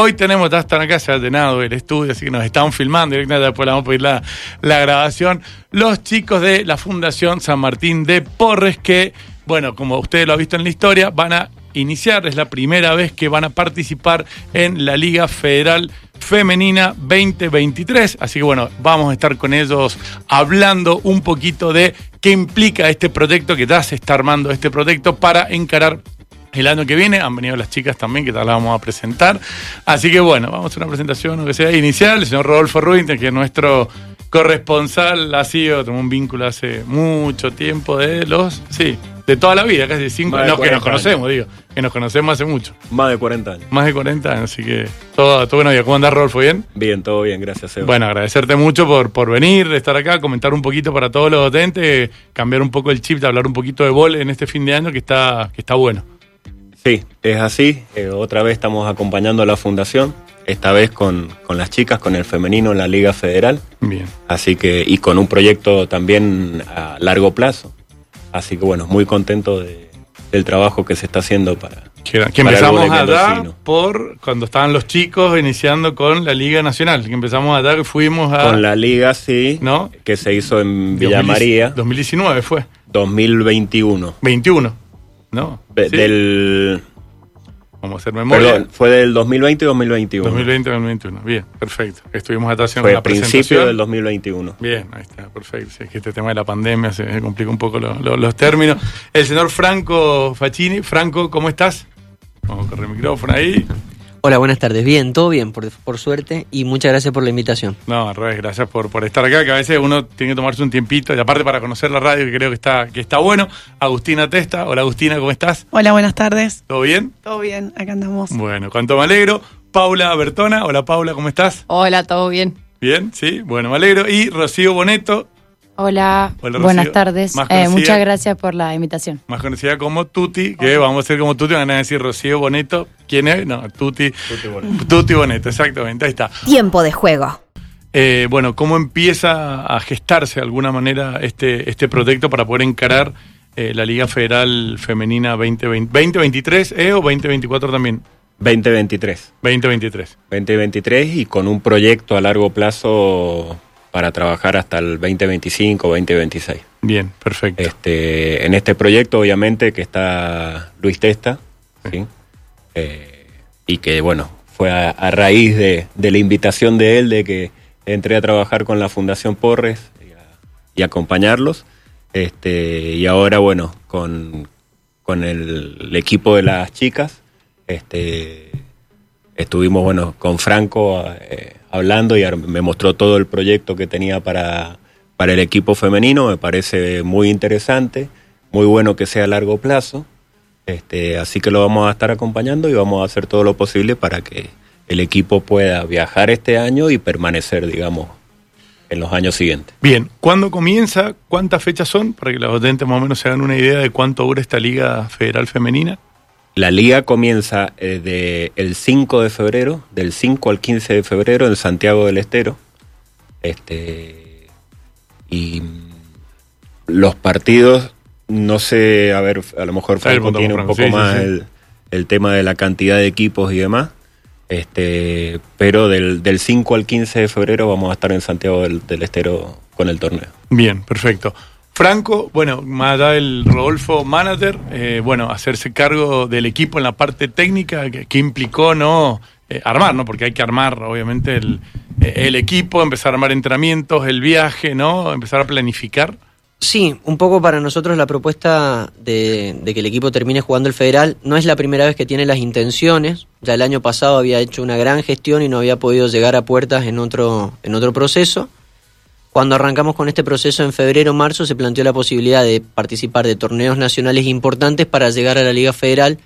hoy tenemos, ya están acá, ha llenado el estudio, así que nos están filmando directamente, después vamos a pedir la, la grabación. Los chicos de la Fundación San Martín de Porres, que, bueno, como ustedes lo han visto en la historia, van a iniciar, es la primera vez que van a participar en la Liga Federal Femenina 2023. Así que bueno, vamos a estar con ellos hablando un poquito de qué implica este proyecto, que ya se está armando este proyecto para encarar el año que viene. Han venido las chicas también, que tal la vamos a presentar. Así que bueno, vamos a hacer una presentación, que sea inicial. El señor Rodolfo Ruinter, que es nuestro corresponsal, ha sido, tuvo un vínculo hace mucho tiempo de los, sí, de toda la vida, casi cinco de no, que nos 40 años. conocemos, digo, que nos conocemos hace mucho. Más de 40 años. Más de 40 años, así que todo, todo bueno. ¿Cómo andás, Rodolfo? ¿Bien? Bien, todo bien, gracias, Seba. Bueno, agradecerte mucho por, por venir, de estar acá, comentar un poquito para todos los docentes, cambiar un poco el chip, de hablar un poquito de bol en este fin de año que está, que está bueno. Sí, es así. Eh, otra vez estamos acompañando a la fundación, esta vez con, con las chicas, con el femenino en la Liga Federal. Bien. Así que, y con un proyecto también a largo plazo. Así que bueno, muy contento de- del trabajo que se está haciendo para. Que, que empezamos allá mendocino. por cuando estaban los chicos iniciando con la Liga Nacional. Que empezamos allá que fuimos a. Con la liga, sí, ¿No? que se hizo en 2010 Villa María, 2019 fue. 2021. 21. ¿No? De- Sí. Del, Vamos a hacer memoria. perdón, fue del 2020 y 2021. 2020-2021. Bien, perfecto. Estuvimos acá haciendo Fue una a principio presentación. del 2021. Bien, ahí está, perfecto. Sí, es que este tema de la pandemia se, se complica un poco lo- lo- los términos. El señor Franco Facchini. Franco, ¿cómo estás? Vamos a correr el micrófono ahí. Hola, buenas tardes. Bien, todo bien, por, por suerte, y muchas gracias por la invitación. No, al revés, gracias por, por estar acá, que a veces uno tiene que tomarse un tiempito, y aparte para conocer la radio, que creo que está, que está bueno. Agustina Testa. Hola Agustina, ¿cómo estás? Hola, buenas tardes. ¿Todo bien? ¿Todo bien? Acá andamos. Bueno, cuánto me alegro. Paula Bertona. Hola Paula, ¿cómo estás? Hola, ¿todo bien? Bien, sí, bueno, me alegro. Y Rocío Boneto, Hola, Hola, buenas tardes. Eh, muchas gracias por la invitación. más conocida como Tuti, que vamos a ser como Tuti, van a decir Rocío Boneto. ¿Quién es? No, Tuti. Tuti Boneto, exactamente, ahí está. Tiempo de juego. Eh, bueno, ¿cómo empieza a gestarse de alguna manera este, este proyecto para poder encarar eh, la Liga Federal Femenina 2020, 2023 eh, o 2024 también? 2023. 2023. 2023 y con un proyecto a largo plazo para trabajar hasta el 2025 2026. Bien, perfecto. Este, en este proyecto, obviamente, que está Luis Testa, ¿sí? Eh, y que, bueno, fue a, a raíz de, de la invitación de él de que entré a trabajar con la Fundación Porres y, a- y acompañarlos. Este, y ahora, bueno, con, con el, el equipo de las chicas, este, estuvimos, bueno, con Franco eh, hablando y me mostró todo el proyecto que tenía para, para el equipo femenino. Me parece muy interesante, muy bueno que sea a largo plazo. Este, así que lo vamos a estar acompañando y vamos a hacer todo lo posible para que el equipo pueda viajar este año y permanecer, digamos, en los años siguientes. Bien, ¿cuándo comienza? ¿Cuántas fechas son? Para que los oyentes más o menos se hagan una idea de cuánto dura esta Liga Federal Femenina. La liga comienza eh, de el 5 de febrero, del 5 al 15 de febrero en Santiago del Estero. Este, y los partidos, no sé, a ver, a lo mejor Franco tiene un poco sí, más sí. El, el tema de la cantidad de equipos y demás. Este, pero del, del 5 al 15 de febrero vamos a estar en Santiago del, del Estero con el torneo. Bien, perfecto. Franco, bueno, más allá del Rodolfo Manager, eh, bueno, hacerse cargo del equipo en la parte técnica, que, implicó no Eh, armar, ¿no? Porque hay que armar, obviamente, el, eh, el equipo, empezar a armar entrenamientos, el viaje, ¿no? Empezar a planificar. Sí, un poco para nosotros la propuesta de, de que el equipo termine jugando el federal no es la primera vez que tiene las intenciones. Ya el año pasado había hecho una gran gestión y no había podido llegar a puertas en otro, en otro proceso. Cuando arrancamos con este proceso en febrero marzo se planteó la posibilidad de participar de torneos nacionales importantes para llegar a la Liga Federal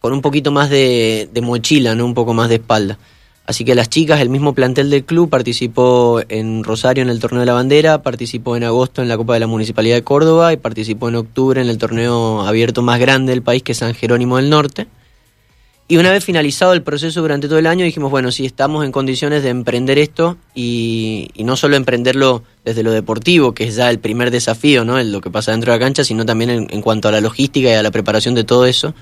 con un poquito más de, de mochila, ¿no? un poco más de espalda. Así que las chicas, el mismo plantel del club, participó en Rosario en el torneo de la bandera, participó en agosto en la Copa de la Municipalidad de Córdoba y participó en octubre en el torneo abierto más grande del país, que es San Jerónimo del Norte. Y una vez finalizado el proceso durante todo el año, dijimos, bueno, si estamos en condiciones de emprender esto y, y no solo emprenderlo desde lo deportivo, que es ya el primer desafío, ¿no? Lo que pasa dentro de la cancha, sino también en, cuanto a la logística y a la preparación de todo eso.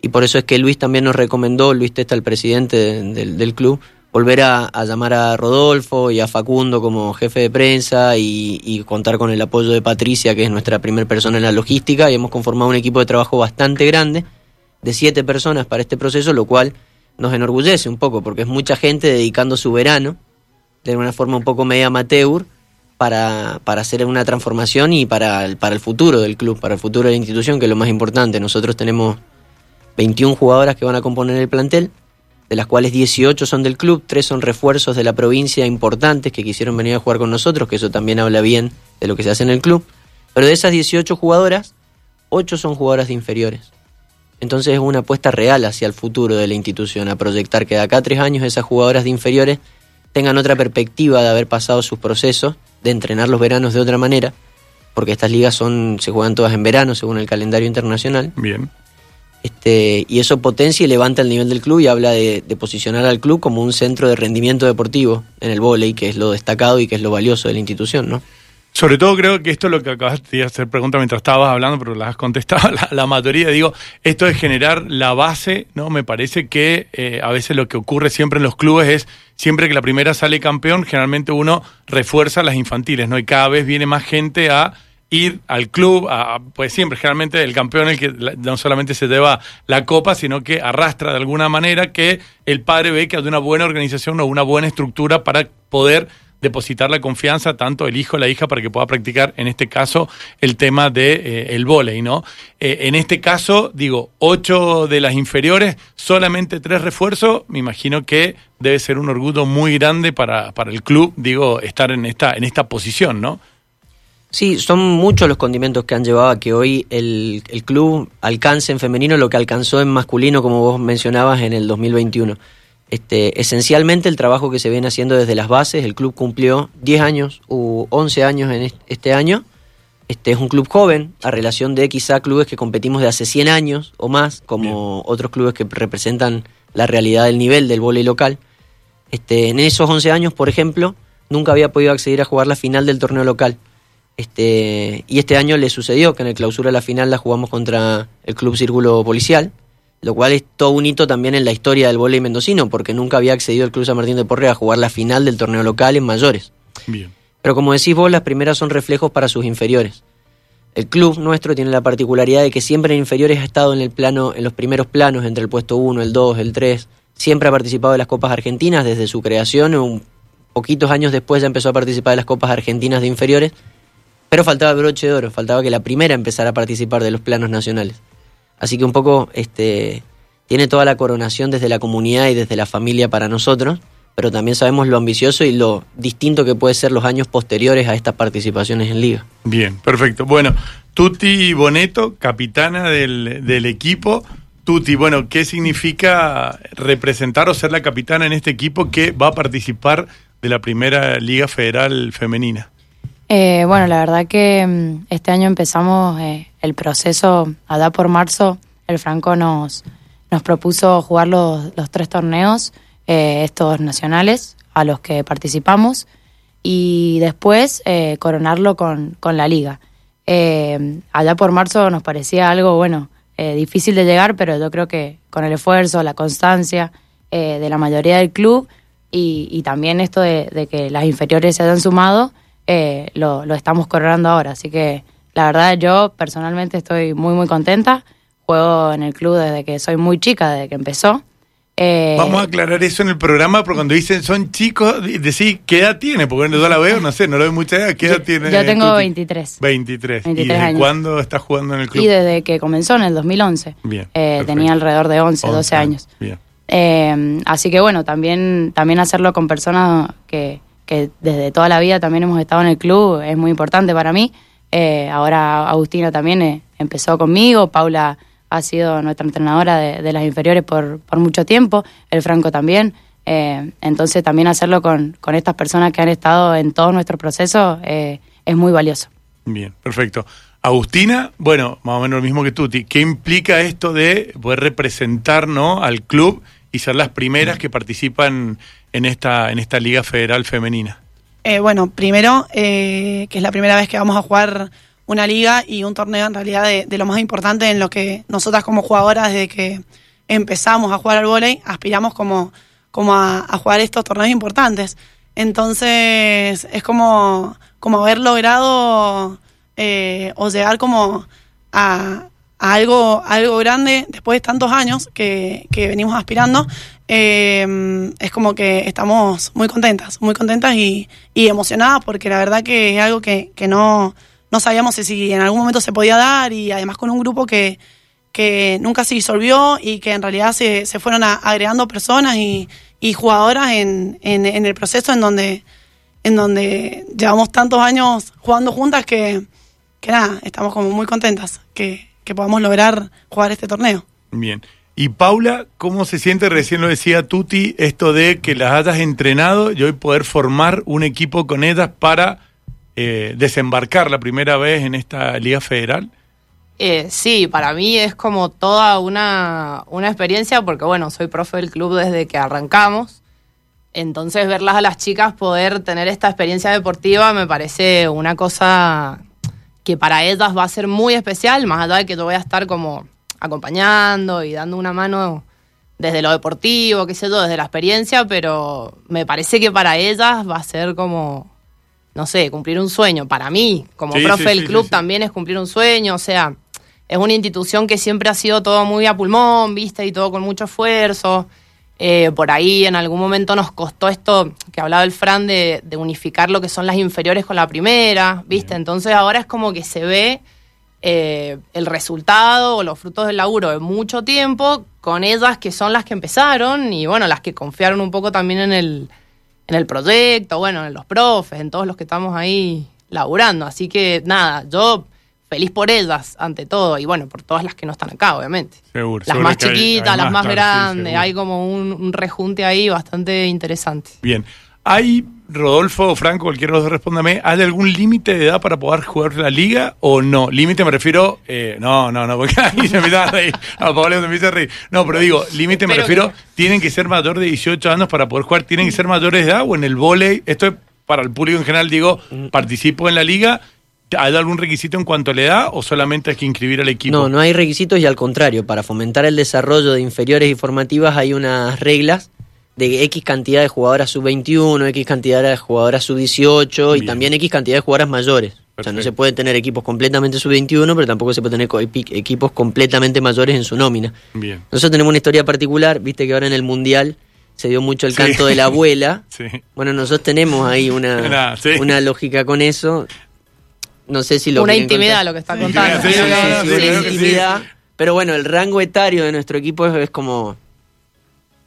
y por eso es que Luis también nos recomendó, Luis Testa, el presidente de- del, del club, volver a, a llamar a Rodolfo y a Facundo como jefe de prensa y, y contar con el apoyo de Patricia, que es nuestra primera persona en la logística, y hemos conformado un equipo de trabajo bastante grande, de siete personas para este proceso, lo cual nos enorgullece un poco, porque es mucha gente dedicando su verano, de una forma un poco media amateur, para, para hacer una transformación y para el, para el futuro del club, para el futuro de la institución, que es lo más importante. Nosotros tenemos 21 jugadoras que van a componer el plantel, de las cuales 18 son del club, 3 son refuerzos de la provincia importantes que quisieron venir a jugar con nosotros, que eso también habla bien de lo que se hace en el club. Pero de esas 18 jugadoras, 8 son jugadoras de inferiores. Entonces es una apuesta real hacia el futuro de la institución, a proyectar que de acá a tres años esas jugadoras de inferiores tengan otra perspectiva de haber pasado sus procesos, de entrenar los veranos de otra manera, porque estas ligas son se juegan todas en verano según el calendario internacional. Bien. Este, y eso potencia y levanta el nivel del club y habla de, de posicionar al club como un centro de rendimiento deportivo en el vóley, que es lo destacado y que es lo valioso de la institución, ¿no? Sobre todo creo que esto es lo que acabaste de hacer pregunta mientras estabas hablando, pero las has contestado la, la mayoría. Digo, esto de generar la base, ¿no? Me parece que eh, a veces lo que ocurre siempre en los clubes es, siempre que la primera sale campeón, generalmente uno refuerza las infantiles, ¿no? Y cada vez viene más gente a ir al club, a, pues siempre, generalmente el campeón el que no solamente se lleva la copa, sino que arrastra de alguna manera que el padre ve que hay una buena organización o una buena estructura para poder depositar la confianza tanto el hijo o la hija para que pueda practicar en este caso el tema de eh, el vóley, ¿no? Eh, en este caso, digo, ocho de las inferiores, solamente tres refuerzos, me imagino que debe ser un orgullo muy grande para, para el club, digo, estar en esta, en esta posición, ¿no? Sí, son muchos los condimentos que han llevado a que hoy el, el club alcance en femenino lo que alcanzó en masculino, como vos mencionabas, en el 2021. Este, esencialmente el trabajo que se viene haciendo desde las bases, el club cumplió 10 años u 11 años en est- este año. Este es un club joven, a relación de quizá clubes que competimos de hace 100 años o más, como otros clubes que representan la realidad del nivel del vóley local. Este, en esos 11 años, por ejemplo, nunca había podido acceder a jugar la final del torneo local. Este, y este año le sucedió que en el clausura de la final la jugamos contra el Club Círculo Policial, lo cual es todo un hito también en la historia del vóley mendocino, porque nunca había accedido el Club San Martín de Porres a jugar la final del torneo local en mayores. Bien. Pero como decís vos, las primeras son reflejos para sus inferiores. El club nuestro tiene la particularidad de que siempre en inferiores ha estado en el plano, en los primeros planos, entre el puesto 1, el 2, el 3. Siempre ha participado de las Copas Argentinas desde su creación. Un poquitos años después ya empezó a participar de las Copas Argentinas de inferiores. Pero faltaba broche de oro, faltaba que la primera empezara a participar de los planos nacionales. Así que un poco este, tiene toda la coronación desde la comunidad y desde la familia para nosotros, pero también sabemos lo ambicioso y lo distinto que puede ser los años posteriores a estas participaciones en liga. Bien, perfecto. Bueno, Tuti Boneto, capitana del, del equipo. Tuti, bueno, ¿qué significa representar o ser la capitana en este equipo que va a participar de la primera Liga Federal Femenina? Eh, bueno, la verdad que mm, este año empezamos eh, el proceso, allá por marzo, el Franco nos, nos propuso jugar los, los tres torneos, eh, estos nacionales, a los que participamos, y después eh, coronarlo con, con la liga. Allá por marzo nos parecía algo, bueno, difícil de llegar, pero yo creo que con el esfuerzo, la constancia de la mayoría del club y, y también esto de, de que las inferiores se hayan sumado, eh, lo, lo estamos coronando ahora. Así que la verdad yo personalmente estoy muy muy contenta. Juego en el club desde que soy muy chica, desde que empezó. Eh, Vamos a aclarar eso en el programa, porque cuando dicen son chicos, de- decir qué edad tiene, porque yo la veo, no sé, no lo veo mucha edad. ¿Qué edad tiene? yo tengo Tuti? 23. 23. ¿Y 23 desde años. cuándo estás jugando en el club? Y desde que comenzó en el 2011. Bien, Eh, tenía alrededor de 11, 12 años. Bien. Eh, así que bueno, también, también hacerlo con personas que, que desde toda la vida también hemos estado en el club es muy importante para mí. Eh, ahora Agustina también eh, empezó conmigo, Paula ha sido nuestra entrenadora de, las inferiores por, por mucho tiempo, el Franco también. Eh, entonces también hacerlo con, con estas personas que han estado en todo nuestro proceso es muy valioso. Bien, perfecto. Agustina, bueno, más o menos lo mismo que Tuti. ¿Qué implica esto de poder representar al club y ser las primeras que participan en esta, en esta Liga Federal Femenina? Eh, bueno, primero, eh, que es la primera vez que vamos a jugar una liga y un torneo en realidad de, lo más importante en lo que nosotras como jugadoras desde que empezamos a jugar al vóley aspiramos como, como a, jugar estos torneos importantes. Entonces es como, como haber logrado eh, o llegar como a, a algo, algo grande después de tantos años que, que venimos aspirando. Eh, es como que estamos muy contentas, muy contentas y, y emocionadas porque la verdad que es algo que, que no, no sabíamos si en algún momento se podía dar y además con un grupo que, que nunca se disolvió y que en realidad se, se fueron a- agregando personas y, y jugadoras en, en, en el proceso en donde, en donde llevamos tantos años jugando juntas que, que nada, estamos como muy contentas que, que podamos lograr jugar este torneo. Bien. Y Paula, ¿cómo se siente? Recién lo decía Tuti, esto de que las hayas entrenado y hoy poder formar un equipo con ellas para eh, desembarcar la primera vez en esta Liga Federal. Eh, sí, para mí es como toda una, una experiencia porque, bueno, soy profe del club desde que arrancamos. Entonces, verlas a las chicas poder tener esta experiencia deportiva me parece una cosa que para ellas va a ser muy especial, más allá de que yo voy a estar como acompañando y dando una mano desde lo deportivo, qué sé yo, desde la experiencia, pero me parece que para ellas va a ser como, no sé, cumplir un sueño. Para mí, como Sí, profe del sí, club, sí, también es cumplir un sueño, o sea, es una institución que siempre ha sido todo muy a pulmón, viste, y todo con mucho esfuerzo. Eh, por ahí en algún momento nos costó esto que hablaba el Fran de, de unificar lo que son las inferiores con la primera, ¿viste? Entonces ahora es como que se ve eh, el resultado o los frutos del laburo de mucho tiempo con ellas que son las que empezaron y bueno, las que confiaron un poco también en el, en el proyecto, bueno, en los profes, en todos los que estamos ahí laburando. Así que nada, yo feliz por ellas ante todo y bueno, por todas las que no están acá, obviamente. Seguro. Las seguro más hay- chiquitas, hay las más claro, grandes, hay como un, un rejunte ahí bastante interesante. Bien. ¿Hay, Rodolfo o Franco, cualquiera de los dos respóndame, ¿hay algún límite de edad para poder jugar la liga o no? Límite me refiero, eh, no, no, no, porque ahí se empieza a reír. A Pablo se empieza a reír. No, pero digo, límite me refiero, que tienen que ser mayor de 18 años para poder jugar, tienen que ser mayores de edad o en el vóley, esto es para el público en general, digo, participo en la liga, ¿hay algún requisito en cuanto a la edad o solamente hay que inscribir al equipo? No, no hay requisitos y al contrario, para fomentar el desarrollo de inferiores y formativas hay unas reglas de X cantidad de jugadoras sub-21, X cantidad de jugadoras sub-18 y también X cantidad de jugadoras mayores. O sea, no se puede tener equipos completamente sub-21, pero tampoco se puede tener equipos completamente mayores en su nómina. Bien. Nosotros tenemos una historia particular, viste que ahora en el Mundial se dio mucho el Sí. canto de la abuela. Sí. Bueno, nosotros tenemos ahí una, Nah, sí. una lógica con eso. No sé si lo Una intimidad contar. lo que está contando. sí, sí, Sí, no, no, sí, no, sí, sí, una intimidad. Pero bueno, el rango etario de nuestro equipo es, es como.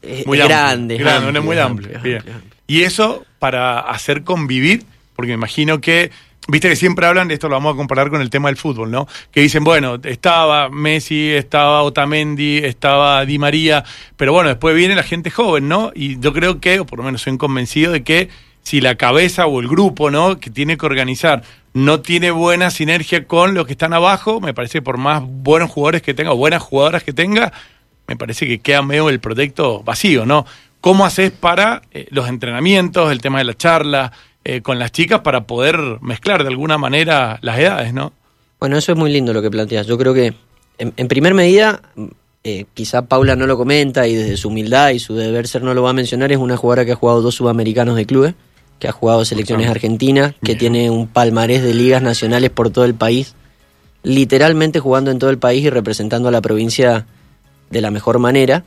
Es, Muy es amplio, grande. grande, amplio, es muy amplio. bien. Y eso para hacer convivir, porque me imagino que, viste que siempre hablan, de esto lo vamos a comparar con el tema del fútbol, ¿no? Que dicen, bueno, estaba Messi, estaba Otamendi, estaba Di María, pero bueno, después viene la gente joven, ¿no? Y yo creo que, o por lo menos soy convencido de que si la cabeza o el grupo, ¿no? Que tiene que organizar no tiene buena sinergia con los que están abajo, me parece que por más buenos jugadores que tenga o buenas jugadoras que tenga, me parece que queda medio el proyecto vacío, ¿no? ¿Cómo haces para eh, los entrenamientos, el tema de la charla eh, con las chicas para poder mezclar de alguna manera las edades, ¿no? Bueno, eso es muy lindo lo que planteas. Yo creo que, en, en primer medida, eh, quizá Paula no lo comenta y desde su humildad y su deber ser no lo va a mencionar, es una jugadora que ha jugado dos sudamericanos de clubes, que ha jugado selecciones argentinas, que bien. tiene un palmarés de ligas nacionales por todo el país, literalmente jugando en todo el país y representando a la provincia de la mejor manera.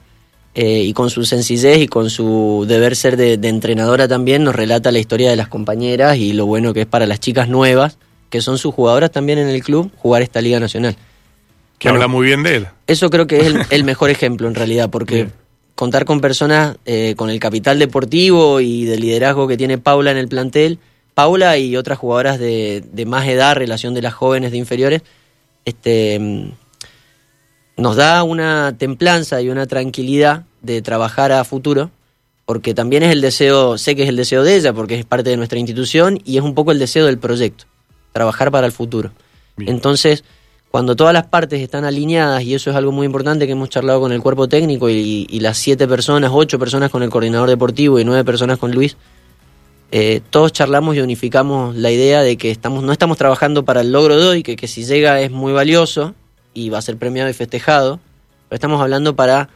eh, y con su sencillez y con su deber ser de, de entrenadora también nos relata la historia de las compañeras y lo bueno que es para las chicas nuevas, que son sus jugadoras también en el club, jugar esta Liga Nacional. Que Bueno. habla muy bien de él. Eso creo que es el, el mejor ejemplo en realidad, porque Bien. contar con personas eh, con el capital deportivo y de liderazgo que tiene Paula en el plantel, Paula y otras jugadoras de, de más edad, relación de las jóvenes de inferiores, este, mm, nos da una templanza y una tranquilidad de trabajar a futuro, porque también es el deseo, sé que es el deseo de ella, porque es parte de nuestra institución y es un poco el deseo del proyecto, trabajar para el futuro. Bien. Entonces, cuando todas las partes están alineadas, y eso es algo muy importante que hemos charlado con el cuerpo técnico y, y las siete personas, ocho personas con el coordinador deportivo y nueve personas con Luis, eh, todos charlamos y unificamos la idea de que estamos, no estamos trabajando para el logro de hoy, que, que si llega es muy valioso y va a ser premiado y festejado, pero estamos hablando para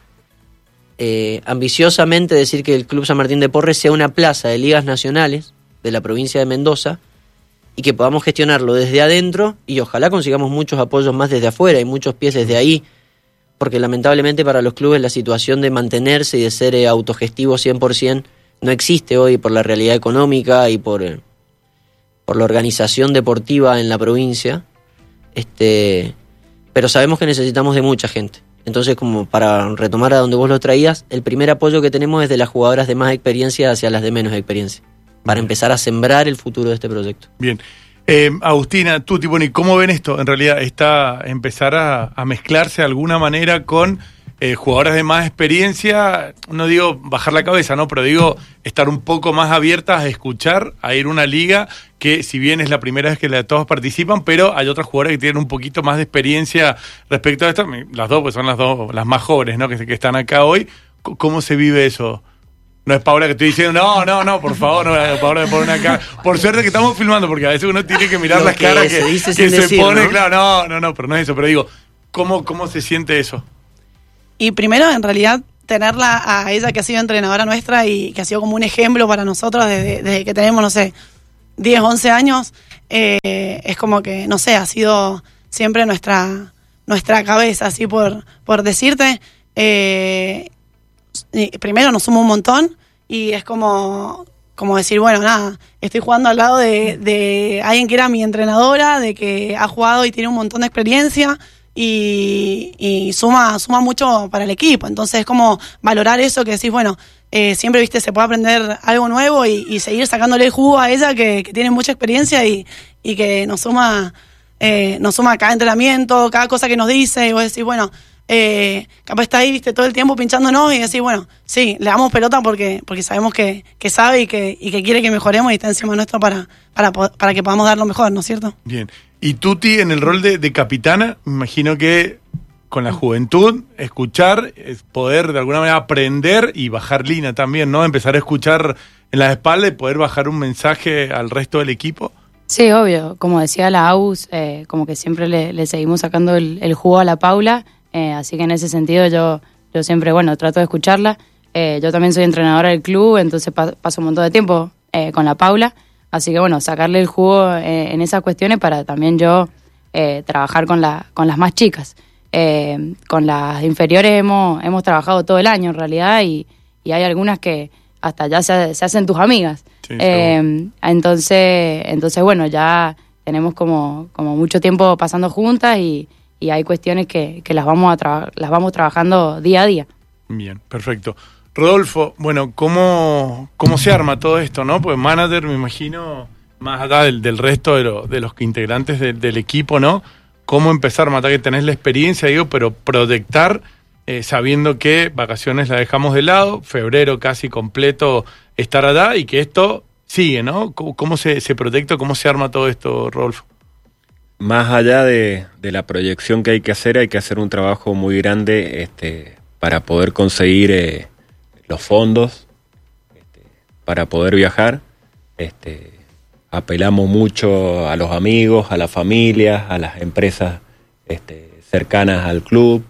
eh, ambiciosamente decir que el Club San Martín de Porres sea una plaza de ligas nacionales de la provincia de Mendoza y que podamos gestionarlo desde adentro y ojalá consigamos muchos apoyos más desde afuera y muchos pies desde ahí, porque lamentablemente para los clubes la situación de mantenerse y de ser eh, autogestivos 100% no existe hoy por la realidad económica y por, eh, por la organización deportiva en la provincia. Este, pero sabemos que necesitamos de mucha gente. Entonces, como para retomar a donde vos lo traías, el primer apoyo que tenemos es de las jugadoras de más experiencia hacia las de menos experiencia para empezar a sembrar el futuro de este proyecto. Bien. Eh, Agustina, tú, Tiponi, ¿cómo ven esto? En realidad, está empezar a, a mezclarse de alguna manera con eh, jugadoras de más experiencia, no digo bajar la cabeza, ¿no? Pero digo estar un poco más abiertas a escuchar, a ir a una liga que si bien es la primera vez que la, todos participan, pero hay otras jugadoras que tienen un poquito más de experiencia respecto a esto. Las dos, pues son las dos, las más jóvenes, ¿no? Que, que están acá hoy. ¿Cómo se vive eso? No es Paula que estoy diciendo, no, no, no, por favor, no, Paula me pone acá. Por suerte que estamos filmando, porque a veces uno tiene que mirar Lo las que caras se que, se decir, pone, ¿no? claro, no, no, no, pero no es eso, pero digo, ¿cómo, cómo se siente eso? Y primero, en realidad, tenerla a ella que ha sido entrenadora nuestra y que ha sido como un ejemplo para nosotros desde, que tenemos, no sé, 10, 11 años, eh, es como que, no sé, ha sido siempre nuestra, nuestra cabeza, así por, por decirte. Eh, primero nos suma un montón y es como, como decir, bueno, nada, estoy jugando al lado de, de alguien que era mi entrenadora, de que ha jugado y tiene un montón de experiencia y, y suma, suma mucho para el equipo. Entonces es como valorar eso que decís, bueno, eh, siempre viste se puede aprender algo nuevo y, seguir sacándole el jugo a ella que, que tiene mucha experiencia y, y que nos suma, eh, nos suma cada entrenamiento, cada cosa que nos dice, y vos decís, bueno, eh, capaz está ahí, viste, todo el tiempo pinchándonos y decís, bueno, sí, le damos pelota porque, porque sabemos que, que sabe y que, y que quiere que mejoremos y está encima nuestro para, para, para que podamos dar lo mejor, ¿no es cierto? Bien. Y Tuti, en el rol de, de capitana, me imagino que con la juventud, escuchar, es poder de alguna manera aprender y bajar línea también, ¿no? Empezar a escuchar en la espalda y poder bajar un mensaje al resto del equipo. Sí, obvio. Como decía la AUS, eh, como que siempre le, le seguimos sacando el, el jugo a la Paula. Eh, así que en ese sentido yo, yo siempre, bueno, trato de escucharla. Eh, yo también soy entrenadora del club, entonces pa- paso un montón de tiempo eh, con la Paula. Así que bueno, sacarle el jugo en esas cuestiones para también yo eh, trabajar con, la, con las más chicas. Con las inferiores hemos, hemos trabajado todo el año en realidad y, y hay algunas que hasta ya se, se hacen tus amigas. Sí, entonces, entonces, bueno, ya tenemos como, como mucho tiempo pasando juntas y, y hay cuestiones que, que las, vamos a las vamos trabajando día a día. Bien, perfecto. Rodolfo, bueno, ¿cómo, cómo se arma todo esto, no? Pues manager, me imagino, más allá del, del resto de, de los integrantes del- equipo, ¿no? ¿Cómo empezar, Mata, que tenés la experiencia, digo, pero proyectar, eh, sabiendo que vacaciones la dejamos de lado, febrero casi completo estar allá y que esto sigue, ¿no? ¿Cómo, cómo se, se proyecta, cómo se arma todo esto, Rodolfo? Más allá de, de la proyección que hay que hacer, hay que hacer un trabajo muy grande este, para poder conseguir eh, los fondos, este, para poder viajar. Este, apelamos mucho a los amigos, a las familias, a las empresas este, cercanas al club.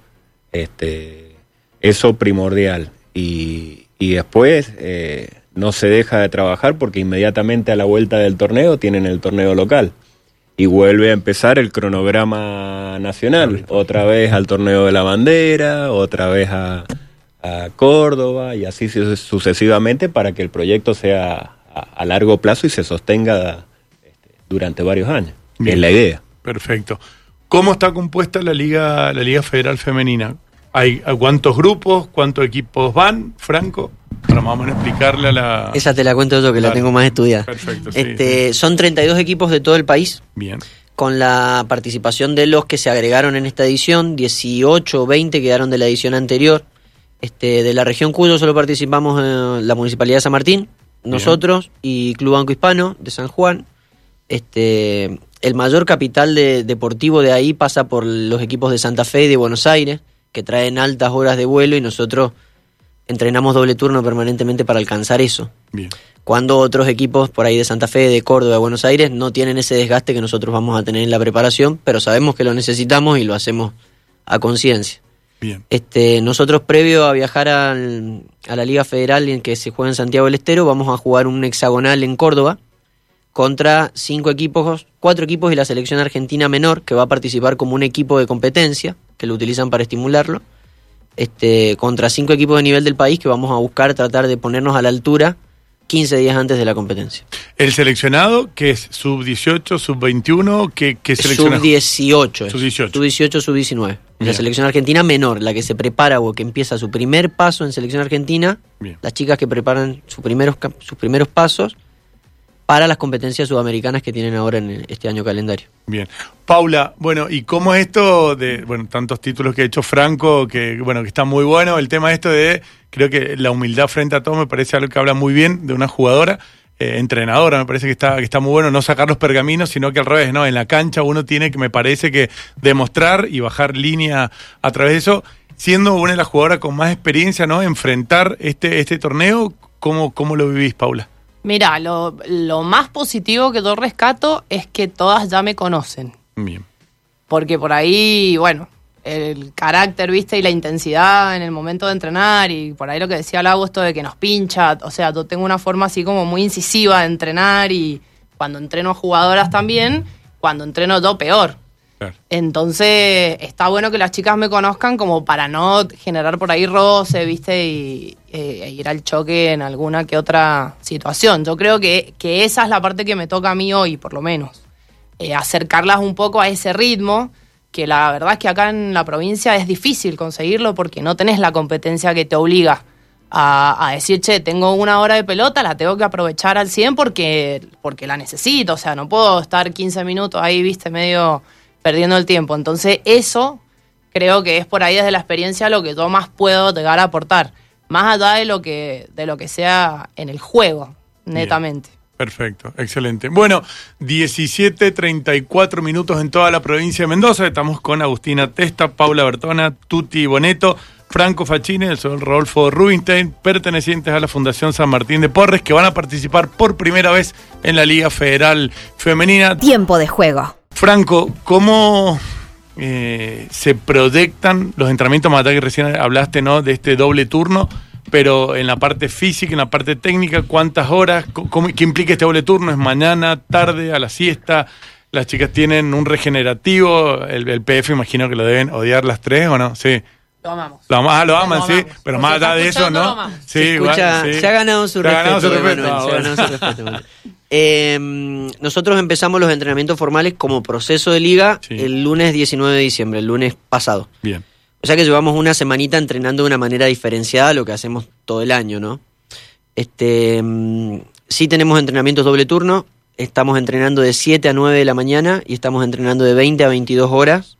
Este, eso primordial. Y, y después eh, no se deja de trabajar porque inmediatamente a la vuelta del torneo tienen el torneo local y vuelve a empezar el cronograma nacional. Otra vez al torneo de la bandera, otra vez a, a Córdoba y así su- sucesivamente para que el proyecto sea a, a largo plazo y se sostenga este, durante varios años. que Bien. Es la idea. Perfecto. ¿Cómo está compuesta la Liga, la Liga Federal Femenina? ¿Hay cuántos grupos, cuántos equipos van, Franco? Más o menos explicarle a la... Esa te la cuento yo que la tengo más estudiada. Perfecto, sí, Este, Son 32 equipos de todo el país, Bien, con la participación de los que se agregaron en esta edición, 18 o 20 quedaron de la edición anterior. Este, de la región Cuyo solo participamos eh, la Municipalidad de San Martín, nosotros y Club Banco Hispano de San Juan. Este, el mayor capital de- deportivo de ahí pasa por los equipos de Santa Fe y de Buenos Aires, que traen altas horas de vuelo y nosotros entrenamos doble turno permanentemente para alcanzar eso. bien. cuando otros equipos por ahí de Santa Fe, de Córdoba, de Buenos Aires no tienen ese desgaste que nosotros vamos a tener en la preparación, pero sabemos que lo necesitamos y lo hacemos a conciencia. Bien. Este, nosotros previo a viajar al- a la Liga Federal en que se juega en Santiago del Estero, vamos a jugar un hexagonal en Córdoba contra cinco equipos, cuatro equipos y la selección argentina menor, que va a participar como un equipo de competencia, que lo utilizan para estimularlo, este, contra cinco equipos de nivel del país que vamos a buscar tratar de ponernos a la altura 15 días antes de la competencia. El seleccionado, que es sub-18, sub-21, ¿qué, qué selecciona? Sub-18. es. Sub-18. Sub-18, sub-19. La selección argentina menor, la que se prepara o que empieza su primer paso en selección argentina. Bien. Las chicas que preparan sus primeros, sus primeros pasos para las competencias sudamericanas que tienen ahora en este año calendario. Bien. Paula, bueno, ¿y cómo es esto de, bueno, tantos títulos que ha hecho Franco, que, bueno, que está muy bueno, el tema esto de, creo que la humildad frente a todo me parece algo que habla muy bien de una jugadora, eh, entrenadora, me parece que está, que está muy bueno, no sacar los pergaminos, sino que al revés, ¿no? En la cancha uno tiene que, me parece que, demostrar y bajar línea a través de eso, siendo una de las jugadoras con más experiencia, ¿no? Enfrentar este, este torneo, ¿cómo, cómo lo vivís, Paula? Mira, lo, lo más positivo que yo rescato es que todas ya me conocen. Bien. Porque por ahí, bueno, el carácter, viste, y la intensidad en el momento de entrenar, y por ahí lo que decía Lago, esto de que nos pincha, o sea, yo tengo una forma así como muy incisiva de entrenar y cuando entreno a jugadoras también, cuando entreno yo peor. Entonces, está bueno que las chicas me conozcan como para no generar por ahí roce, ¿viste? Y eh, e ir al choque en alguna que otra situación. Yo creo que, que esa es la parte que me toca a mí hoy, por lo menos. Eh, acercarlas un poco a ese ritmo, que la verdad es que acá en la provincia es difícil conseguirlo porque no tenés la competencia que te obliga a, a decir, che, tengo una hora de pelota, la tengo que aprovechar al 100 porque, porque la necesito. O sea, no puedo estar 15 minutos ahí, viste, medio perdiendo el tiempo. Entonces, eso creo que es por ahí desde la experiencia lo que yo más puedo llegar a aportar. Más allá de lo que, de lo que sea en el juego, netamente. Perfecto, excelente. Bueno, 17.34 minutos en toda la provincia de Mendoza. Estamos con Agustina Testa, Paula Bertona, Tuti Boneto, Franco Facchini, el señor Rodolfo Rubinstein, pertenecientes a la Fundación San Martín de Porres, que van a participar por primera vez en la Liga Federal Femenina. Tiempo de juego. Franco, ¿cómo eh, se proyectan los entrenamientos? Más allá que recién hablaste ¿no? de este doble turno, pero en la parte física, en la parte técnica, ¿cuántas horas? Cómo- ¿Qué implica este doble turno? ¿Es mañana, tarde, a la siesta? ¿Las chicas tienen un regenerativo? El, el PF imagino que lo deben odiar las tres, ¿o no? Sí. Lo amamos. Lo, ama- ah, lo aman, Lo sí, pero más allá de eso, ¿no? Sí, Se, igual, escucha- sí. se ha ganado su Se ha respeto. ganado su respeto, Emanuel, ah, se ha ganado su respeto. Eh, nosotros empezamos los entrenamientos formales como proceso de liga Sí. el lunes 19 de diciembre, el lunes pasado. Bien. O sea que llevamos una semanita entrenando de una manera diferenciada a lo que hacemos todo el año, ¿no? Este, mm, sí tenemos entrenamientos doble turno, estamos entrenando de 7 a 9 de la mañana y estamos entrenando de 20 a 22 horas.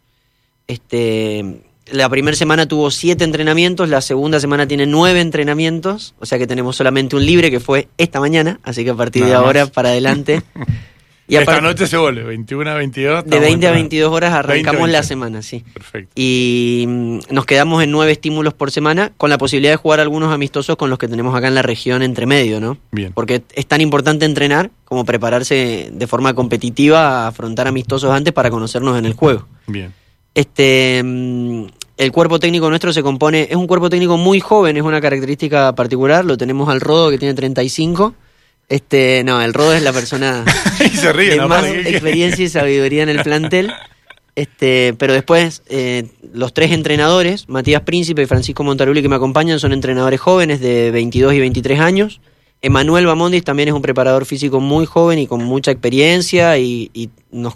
Este, la primera semana tuvo 7 entrenamientos, la segunda semana tiene 9 entrenamientos, o sea que tenemos solamente un libre que fue esta mañana, así que a partir de más. ahora para adelante. Y Esta aparte- noche se vuelve, 21 a 22. de estamos 20 a entrenando. 22 horas 20 a arrancamos la 22. semana, sí. Perfecto. Y mm, nos quedamos en nueve estímulos por semana con la posibilidad de jugar algunos amistosos con los que tenemos acá en la región entre medio, ¿no? Bien. Porque es tan importante entrenar como prepararse de forma competitiva a afrontar amistosos antes para conocernos en el juego. Bien. Este, mm, el cuerpo técnico nuestro se compone, es un cuerpo técnico muy joven, es una característica particular, lo tenemos al Rodo que tiene 35. Este, no, el Rodo es la persona se de más que- experiencia y sabiduría en el plantel. Este, pero después, eh, los tres entrenadores, Matías Príncipe y Francisco Montaruli, que me acompañan, son entrenadores jóvenes de 22 y 23 años. Emanuel Bamondis también es un preparador físico muy joven y con mucha experiencia y, y nos,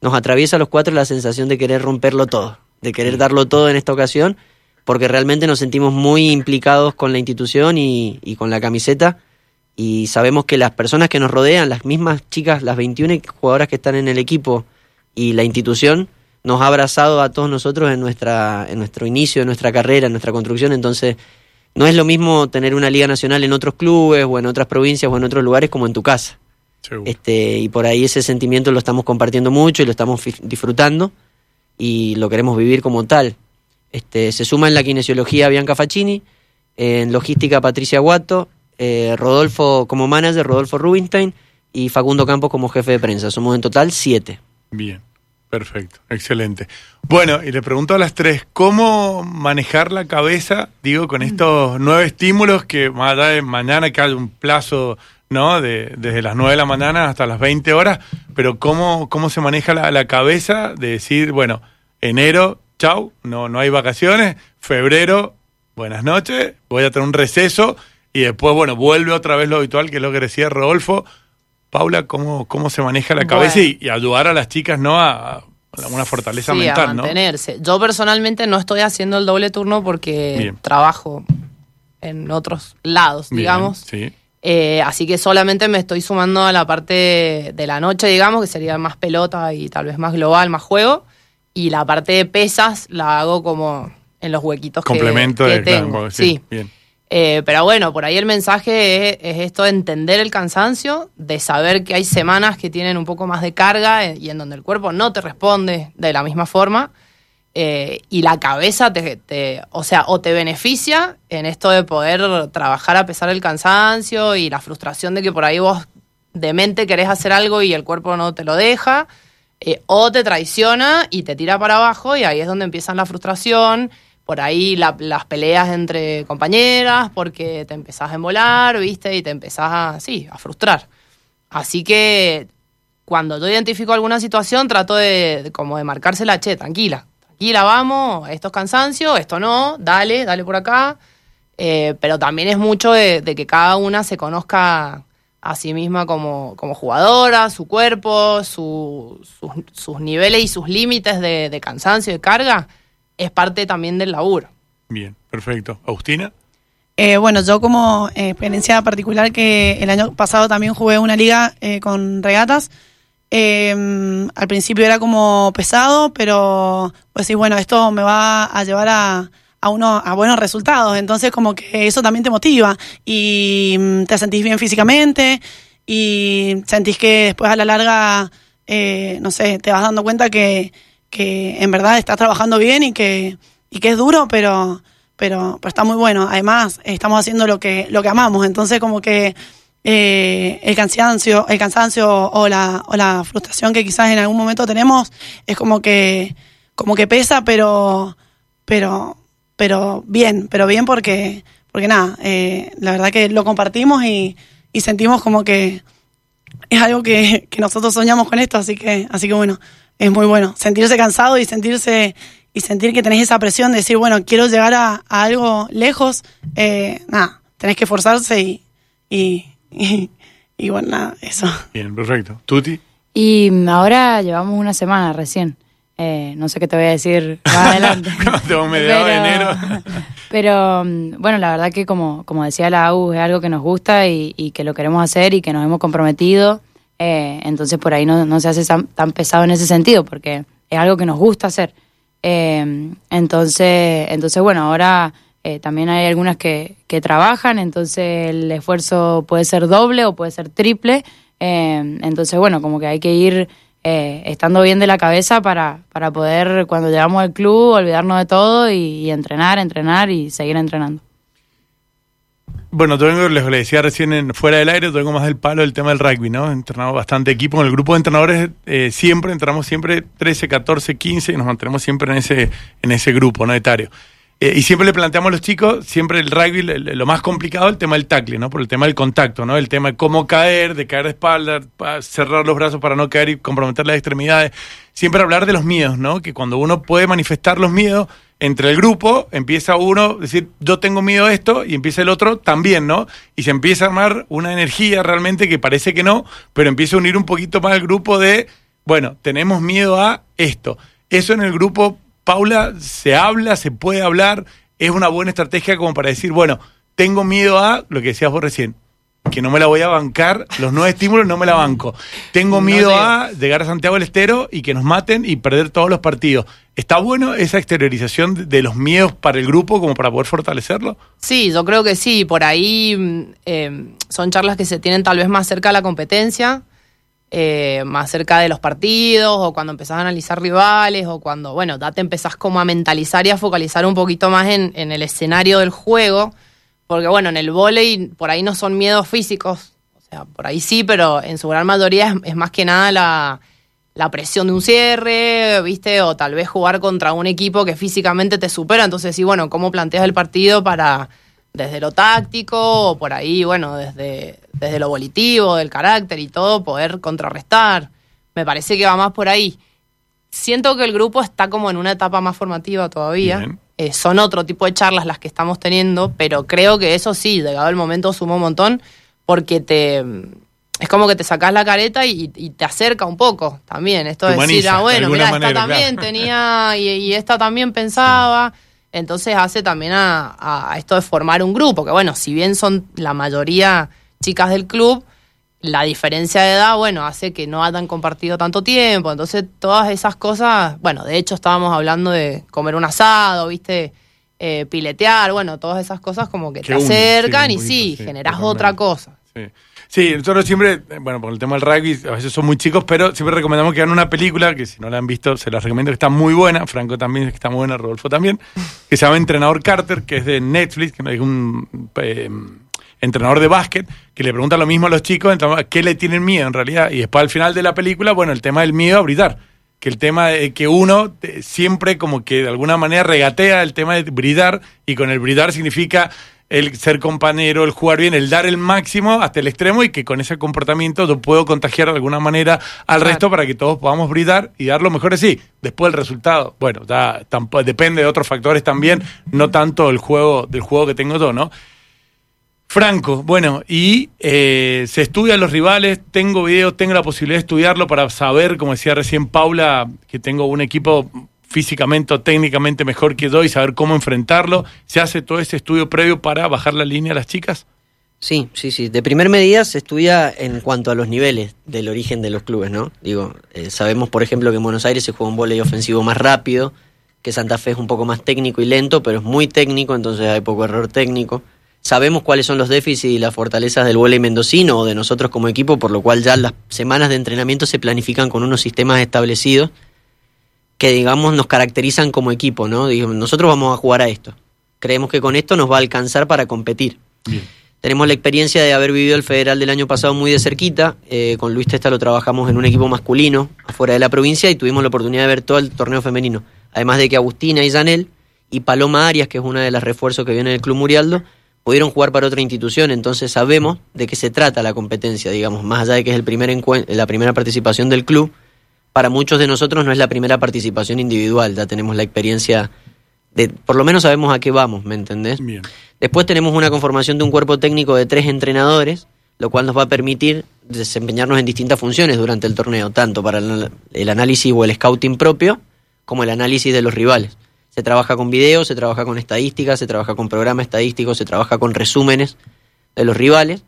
nos atraviesa a los cuatro la sensación de querer romperlo todo, de querer darlo todo en esta ocasión, porque realmente nos sentimos muy implicados con la institución y, y con la camiseta y sabemos que las personas que nos rodean, las mismas chicas, las 21 jugadoras que están en el equipo y la institución, nos ha abrazado a todos nosotros en, nuestra, en nuestro inicio, en nuestra carrera, en nuestra construcción. Entonces, no es lo mismo tener una liga nacional en otros clubes o en otras provincias o en otros lugares como en tu casa. Seguro. Este, y por ahí ese sentimiento lo estamos compartiendo mucho y lo estamos disfrutando y lo queremos vivir como tal. Este, se suma en la kinesiología Bianca Facchini, en logística Patricia Guato, eh, Rodolfo como manager, Rodolfo Rubinstein y Facundo Campos como jefe de prensa. Somos en total siete. Bien, perfecto, excelente. Bueno, y le pregunto a las tres, ¿cómo manejar la cabeza, digo, con estos nueve estímulos que más allá de mañana que hay un plazo, ¿no? De, desde las nueve de la mañana hasta las 20 horas, pero ¿cómo, cómo se maneja la, la cabeza de decir, bueno, enero, chau, no, no hay vacaciones, febrero, buenas noches, voy a tener un receso y después, bueno, vuelve otra vez lo habitual, que es lo que decía Rodolfo. Paula, ¿cómo, cómo se maneja la cabeza y, y ayudar a las chicas, ¿no? A, a una fortaleza Sí, mental, a ¿no? mantenerse. Yo personalmente no estoy haciendo el doble turno porque Bien. trabajo en otros lados, Bien, digamos. Sí, Eh, así que solamente me estoy sumando a la parte de la noche, digamos, que sería más pelota y tal vez más global, más juego. Y la parte de pesas la hago como en los huequitos que- complemento que, de claro, tengo. porque sí. Bien. Eh, pero bueno, por ahí el mensaje es, es esto de entender el cansancio, de saber que hay semanas que tienen un poco más de carga eh, y en donde el cuerpo no te responde de la misma forma. Eh, y la cabeza te, o sea, o te beneficia en esto de poder trabajar a pesar del cansancio y la frustración de que por ahí vos de mente querés hacer algo y el cuerpo no te lo deja, eh, o te traiciona y te tira para abajo y ahí es donde empiezan la frustración, por ahí la- las peleas entre compañeras, porque te empezás a embolar, ¿viste? Y te empezás a, sí, a frustrar. Así que cuando yo identifico alguna situación, trato de, de como de marcársela, che, tranquila, tranquila, vamos, esto es cansancio, esto no, dale, dale por acá. Eh, pero también es mucho de, de que cada una se conozca a sí misma como, como jugadora, su cuerpo, su- sus, sus niveles y sus límites de, de cansancio, de carga, es parte también del laburo. Bien, perfecto. Agustina, Eh, bueno, yo como eh, experiencia particular que el año pasado también jugué una liga eh, con regatas. Eh, al principio era como pesado, pero pues sí, bueno, esto me va a llevar a, a uno a buenos resultados. Entonces como que eso también te motiva y mm, te sentís bien físicamente y sentís que después a la larga, eh, no sé, te vas dando cuenta que, que en verdad estás trabajando bien y que, y que es duro, pero, pero, pero está muy bueno. Además, estamos haciendo lo que, lo que amamos. Entonces, como que eh, el cansancio, el cansancio o la, o la frustración que quizás en algún momento tenemos, es como que, como que pesa, pero, pero, pero bien, pero bien porque, porque nada, eh, la verdad que lo compartimos y, y sentimos como que es algo que, que nosotros soñamos con esto, así que, así que bueno, es muy bueno. Sentirse cansado y sentirse, y sentir que tenés esa presión de decir, bueno, quiero llegar a, algo lejos, eh, nada, tenés que esforzarse y, y, y bueno, nada, eso. bien, perfecto. Tuti, Y ahora llevamos una semana recién. Eh, no sé qué te voy a decir más adelante. Mediados de enero. Pero mm, bueno, la verdad que como, como decía la AU, es algo que nos gusta y, y que lo queremos hacer y que nos hemos comprometido. Eh, entonces por ahí no, no se hace tan, tan pesado en ese sentido, porque es algo que nos gusta hacer. Eh, entonces, entonces, bueno, ahora eh, también hay algunas que, que trabajan, entonces el esfuerzo puede ser doble o puede ser triple. Eh, entonces, bueno, como que hay que ir eh, estando bien de la cabeza para, para poder, cuando llegamos al club, olvidarnos de todo y, entrenar, entrenar y seguir entrenando. Bueno, yo les, decía recién en, fuera del aire, yo vengo más del palo del tema del rugby, ¿no? He entrenado bastante equipo. En el grupo de entrenadores eh, siempre entramos siempre 13, 14, 15 y nos mantenemos siempre en ese, en ese grupo, ¿no? Etario. Eh, y siempre le planteamos a los chicos, siempre el rugby, lo más complicado, el tema del tackle, ¿no? Por el tema del contacto, ¿no? El tema de cómo caer, de caer de espalda, pa- cerrar los brazos para no caer y comprometer las extremidades. Siempre hablar de los miedos, ¿no? Que cuando uno puede manifestar los miedos, entre el grupo empieza uno a decir, yo tengo miedo a esto, y empieza el otro también, ¿no? Y se empieza a armar una energía realmente que parece que no, pero empieza a unir un poquito más el grupo de, bueno, tenemos miedo a esto. Eso en el grupo, Paula, se habla, se puede hablar, es una buena estrategia como para decir, bueno, tengo miedo a lo que decías vos recién, que no me la voy a bancar, los nueve estímulos no me la banco. Tengo miedo a llegar a Santiago del Estero y que nos maten y perder todos los partidos. ¿Está bueno esa exteriorización de- los miedos para el grupo como para poder fortalecerlo? Sí, yo creo que sí. Por ahí mm, eh, son charlas que se tienen tal vez más cerca de la competencia, eh, más cerca de los partidos, o cuando empezás a analizar rivales, o cuando, bueno, ya te empezás como a mentalizar y a focalizar un poquito más en, en el escenario del juego, Porque bueno, en el vóley por ahí no son miedos físicos, o sea, por ahí sí, pero en su gran mayoría es, más que nada la, la presión de un cierre, ¿viste? O tal vez jugar contra un equipo que físicamente te supera. Entonces, sí, bueno, ¿cómo planteas el partido para, desde lo táctico, o por ahí, bueno, desde, desde lo volitivo, del carácter y todo, poder contrarrestar? Me parece que va más por ahí. Siento que el grupo está como en una etapa más formativa todavía. Eh, son otro tipo de charlas las que estamos teniendo, pero creo que eso sí, llegado el momento suma un montón porque te es como que te sacás la careta y, y te acerca un poco también. Esto de decir, ah, bueno, mira, manera, esta también claro. tenía y, y esta también pensaba. Entonces hace también a, esto de formar un grupo, que bueno, si bien son la mayoría chicas del club, la diferencia de edad, bueno, hace que no hayan compartido tanto tiempo. Entonces, todas esas cosas, bueno, de hecho estábamos hablando de comer un asado, ¿viste? Eh, piletear, bueno, todas esas cosas como que te acercan y sí, sí, generás totalmente. otra cosa. Sí. Sí, nosotros siempre, eh, bueno, por el tema del rugby, a veces son muy chicos, pero siempre recomendamos que vean una película, que si no la han visto, se las recomiendo, que está muy buena, Franco también que está muy buena, Rodolfo también, que se llama Entrenador Carter, que es de Netflix, que es un eh, entrenador de básquet, que le pregunta lo mismo a los chicos, ¿qué le tienen miedo en realidad? Y después al final de la película, bueno, el tema del miedo a brillar, que el tema de que uno eh, siempre como que de alguna manera regatea el tema de brillar, y con el brillar significa el ser compañero, el jugar bien, el dar el máximo hasta el extremo y que con ese comportamiento yo puedo contagiar de alguna manera al Claro. resto para que todos podamos brillar y dar lo mejor de sí. Después el resultado, bueno, ya tampo- depende de otros factores también, no tanto el juego del juego que tengo yo, ¿no? Franco, bueno, y eh, se estudian los rivales, tengo video, tengo la posibilidad de estudiarlo para saber, como decía recién Paula, que tengo un equipo físicamente o técnicamente mejor que yo y saber cómo enfrentarlo. ¿Se hace todo ese estudio previo para bajar la línea a las chicas? Sí, sí, sí. De primer medida se estudia en cuanto a los niveles del origen de los clubes, ¿no? Digo, eh, sabemos, por ejemplo, que en Buenos Aires se juega un volei ofensivo más rápido, que Santa Fe es un poco más técnico y lento, pero es muy técnico, entonces hay poco error técnico. Sabemos cuáles son los déficits y las fortalezas del volei mendocino o de nosotros como equipo, por lo cual ya las semanas de entrenamiento se planifican con unos sistemas establecidos que, digamos, nos caracterizan como equipo, ¿no? Digo, nosotros vamos a jugar a esto. Creemos que con esto nos va a alcanzar para competir. Bien. Tenemos la experiencia de haber vivido el federal del año pasado muy de cerquita. Eh, con Luis Testa lo trabajamos en un equipo masculino afuera de la provincia y tuvimos la oportunidad de ver todo el torneo femenino. Además de que Agustina y Zanel y Paloma Arias, que es una de las refuerzos que viene del Club Murialdo, pudieron jugar para otra institución. Entonces sabemos de qué se trata la competencia, digamos, más allá de que es el primer la primera participación del club. Para muchos de nosotros no es la primera participación individual, ya tenemos la experiencia de, por lo menos sabemos a qué vamos, ¿me entendés? Bien. Después tenemos una conformación de un cuerpo técnico de tres entrenadores, lo cual nos va a permitir desempeñarnos en distintas funciones durante el torneo, tanto para el, el análisis o el scouting propio, como el análisis de los rivales. Se trabaja con videos, se trabaja con estadísticas, se trabaja con programas estadísticos, se trabaja con resúmenes de los rivales,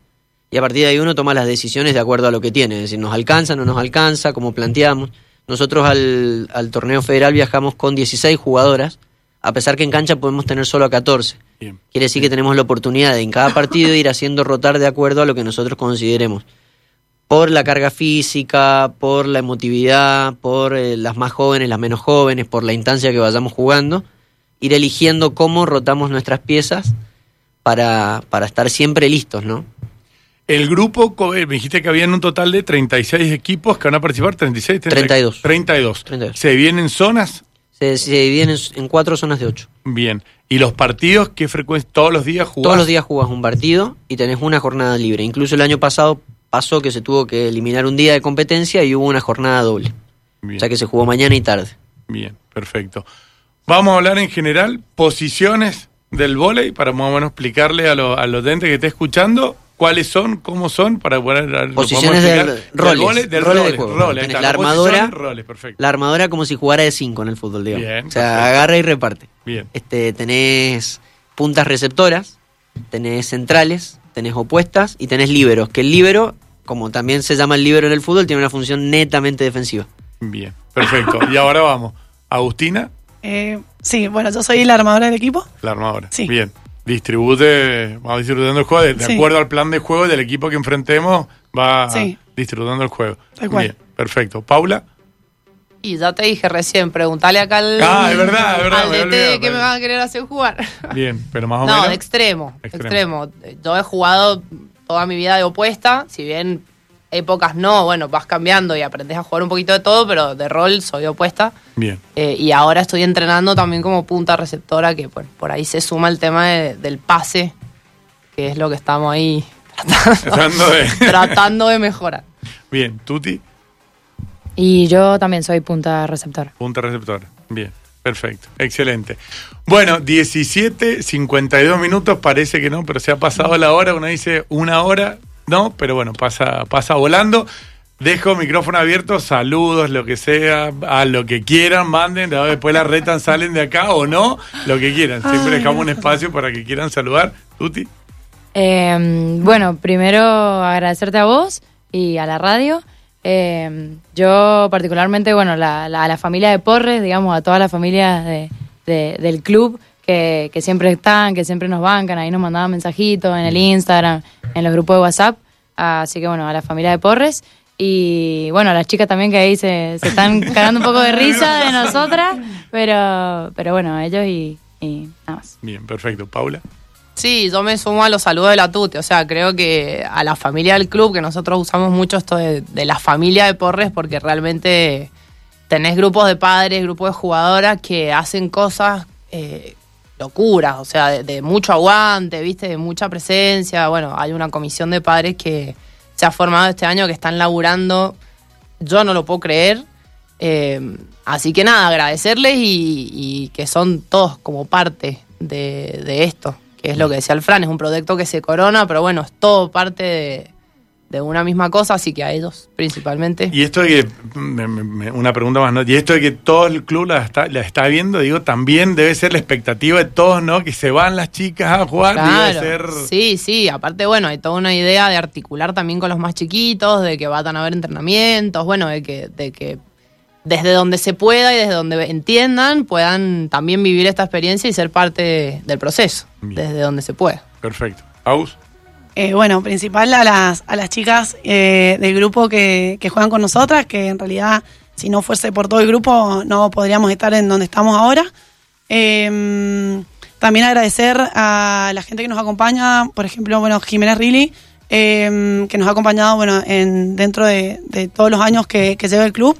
y a partir de ahí uno toma las decisiones de acuerdo a lo que tiene, es decir, nos alcanza, no nos alcanza, cómo planteamos. Nosotros al, al torneo federal viajamos con 16 jugadoras, a pesar que en cancha podemos tener solo a 14. Bien. Quiere decir que tenemos la oportunidad de en cada partido ir haciendo rotar de acuerdo a lo que nosotros consideremos. Por la carga física, por la emotividad, por eh, las más jóvenes, las menos jóvenes, por la instancia que vayamos jugando, ir eligiendo cómo rotamos nuestras piezas para, para estar siempre listos, ¿no? El grupo, eh, me dijiste que habían un total de 36 equipos que van a participar, 36, 32. 32. 32. ¿Se dividen en zonas? Se, se dividen en, en cuatro zonas de ocho. Bien. ¿Y los partidos qué frecuencia? ¿Todos los días jugás? Todos los días jugás un partido y tenés una jornada libre. Incluso el año pasado pasó que se tuvo que eliminar un día de competencia y hubo una jornada doble. Bien. O sea que se jugó mañana y tarde. Bien, perfecto. Vamos a hablar en general posiciones del vóley para más o menos explicarle a, lo- a los dentes que esté escuchando cuáles son, cómo son, para poder... Posiciones del- roles, del roles de roles, juego. roles, Tenés la perfecto. La armadora como si jugara de 5 en el fútbol, digamos. Bien, o sea, perfecto. agarra y reparte. Bien. Este, tenés puntas receptoras, tenés centrales, tenés opuestas y tenés líberos. Que el líbero, como también se llama el líbero en el fútbol, tiene una función netamente defensiva. Bien, perfecto. y ahora vamos. Agustina, Eh, sí, bueno, yo soy la armadora del equipo. la armadora. Sí. Bien. Distribuye, vamos distribuyendo el juego. De, de Sí. acuerdo al plan de juego del equipo que enfrentemos, va Sí. distribuyendo el juego. Bien, perfecto. Paula, Y ya te dije recién, preguntale acá al, Ah, es verdad, es verdad, al me DT olvidado, que me van a querer hacer jugar. Bien, pero más o No, menos. de extremo, Extremo. extremo. Yo he jugado toda mi vida de opuesta, si bien épocas no, bueno, vas cambiando y aprendes a jugar un poquito de todo, pero de rol soy opuesta. Bien. Eh, y ahora estoy entrenando también como punta receptora, que por, por ahí se suma el tema de- del pase, que es lo que estamos ahí Tratando de- tratando de mejorar. Bien, Tuti, Y yo también soy punta receptora. punta receptora. Bien, perfecto, excelente. Bueno, 17, 52 minutos, parece que no, pero se ha pasado la hora, uno dice una hora, no, pero bueno, pasa, pasa volando. Dejo micrófono abierto, saludos, lo que sea, a lo que quieran, manden, después la retan, salen de acá o no, lo que quieran. Siempre Ay, dejamos un espacio para que quieran saludar. Tuti. Eh, bueno, primero agradecerte a vos y a la radio. Eh, yo particularmente, bueno, la- la- a la familia de Porres, digamos, a todas las familias de- de- del club que, que siempre están, que siempre nos bancan, ahí nos mandaban mensajitos en el Instagram, en los grupos de WhatsApp. Así que bueno, a la familia de Porres. Y bueno, a las chicas también que ahí se, se están cagando un poco de risa de nosotras, pero, pero bueno, a ellos y, y nada más. Bien, perfecto. Paula. Sí, yo me sumo a los saludos de la TUTE. O sea, creo que a la familia del club, que nosotros usamos mucho esto de, de la familia de Porres, porque realmente tenés grupos de padres, grupos de jugadoras que hacen cosas eh, locuras, o sea, de, de mucho aguante, ¿viste? De mucha presencia. Bueno, hay una comisión de padres que se ha formado este año que están laburando. Yo no lo puedo creer. Eh, así que nada, agradecerles y, y que son todos como parte de, de esto, que es lo que decía el Fran, es un proyecto que se corona, pero bueno, es todo parte de, de una misma cosa, así que a ellos principalmente. Y esto de que, me- me- una pregunta más, ¿no? Y esto de que todo el club la está, la está viendo, digo, también debe ser la expectativa de todos, ¿no? Que se van las chicas a jugar, Claro, debe ser... sí, sí, aparte, bueno, hay toda una idea de articular también con los más chiquitos, de que van a haber entrenamientos, bueno, de que, de que desde donde se pueda y desde donde entiendan puedan también vivir esta experiencia y ser parte del proceso, Bien. desde donde se pueda. Perfecto. Aus. Eh, bueno, principal a las, a las chicas eh, del grupo que, que juegan con nosotras, que en realidad si no fuese por todo el grupo no podríamos estar en donde estamos ahora. Eh, también agradecer a la gente que nos acompaña, por ejemplo, bueno, Jiménez Rilly, eh, que nos ha acompañado bueno, en, dentro de, de todos los años que, que lleva el club.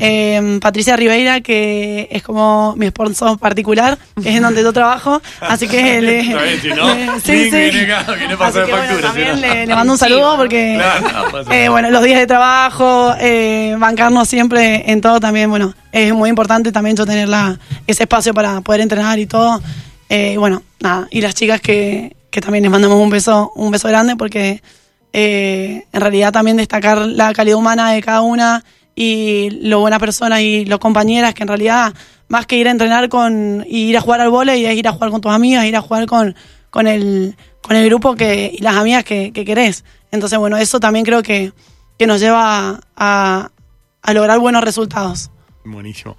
Eh, Patricia Ribeira, que es como mi sponsor particular, que es en donde yo trabajo, así que le, Está bien, si no, le- Link viene acá, viene a pasar Así que, factura, bueno, también si no. le, le mando un saludo porque Claro, no, eh, bueno, los días de trabajo, eh, bancarnos siempre en todo también, bueno, es muy importante también yo tener la, ese espacio para poder entrenar y todo. Eh, y bueno, nada, y las chicas que, que también les mandamos un beso, un beso grande porque en realidad también destacar la calidad humana de cada una y lo buena persona y los compañeras que en realidad más que ir a entrenar con y ir a jugar al vóley es ir a jugar con tus amigas, ir a jugar con, con el con el grupo que y las amigas que, que querés. Entonces, bueno, eso también creo que, que nos lleva a, a lograr buenos resultados. Buenísimo.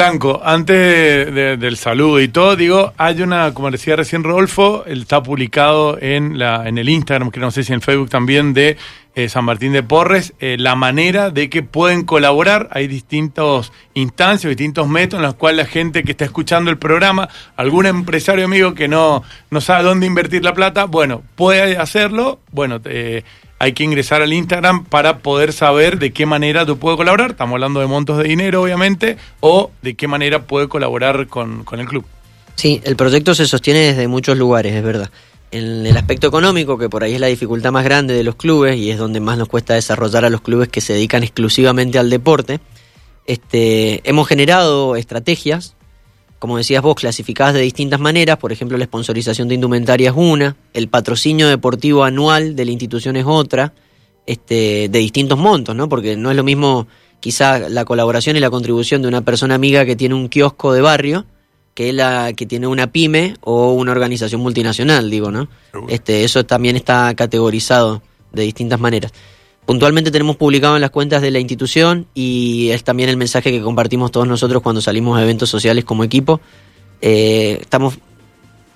Franco, antes de- de- del saludo y todo, digo, hay una, como decía recién Rodolfo, está publicado en, la, en el Instagram, que no sé si en Facebook también, de eh, San Martín de Porres, eh, la manera de que pueden colaborar. Hay distintos instancias, distintos métodos en los cuales la gente que está escuchando el programa, algún empresario amigo que no, no sabe dónde invertir la plata, bueno, puede hacerlo. Bueno, eh, hay que ingresar al Instagram para poder saber de qué manera tú puedes colaborar. Estamos hablando de montos de dinero, obviamente, o de qué manera puede colaborar con, con el club. Sí, el proyecto se sostiene desde muchos lugares, es verdad. En el aspecto económico, que por ahí es la dificultad más grande de los clubes y es donde más nos cuesta desarrollar a los clubes que se dedican exclusivamente al deporte, este, hemos generado estrategias, como decías vos, clasificadas de distintas maneras, por ejemplo, la sponsorización de indumentaria es una, el patrocinio deportivo anual de la institución es otra, este, de distintos montos, ¿no? Porque no es lo mismo quizá la colaboración y la contribución de una persona amiga que tiene un kiosco de barrio que la que tiene una pyme o una organización multinacional, digo, ¿no? Este, eso también está categorizado de distintas maneras. Puntualmente tenemos publicado en las cuentas de la institución y es también el mensaje que compartimos todos nosotros cuando salimos a eventos sociales como equipo. Eh, estamos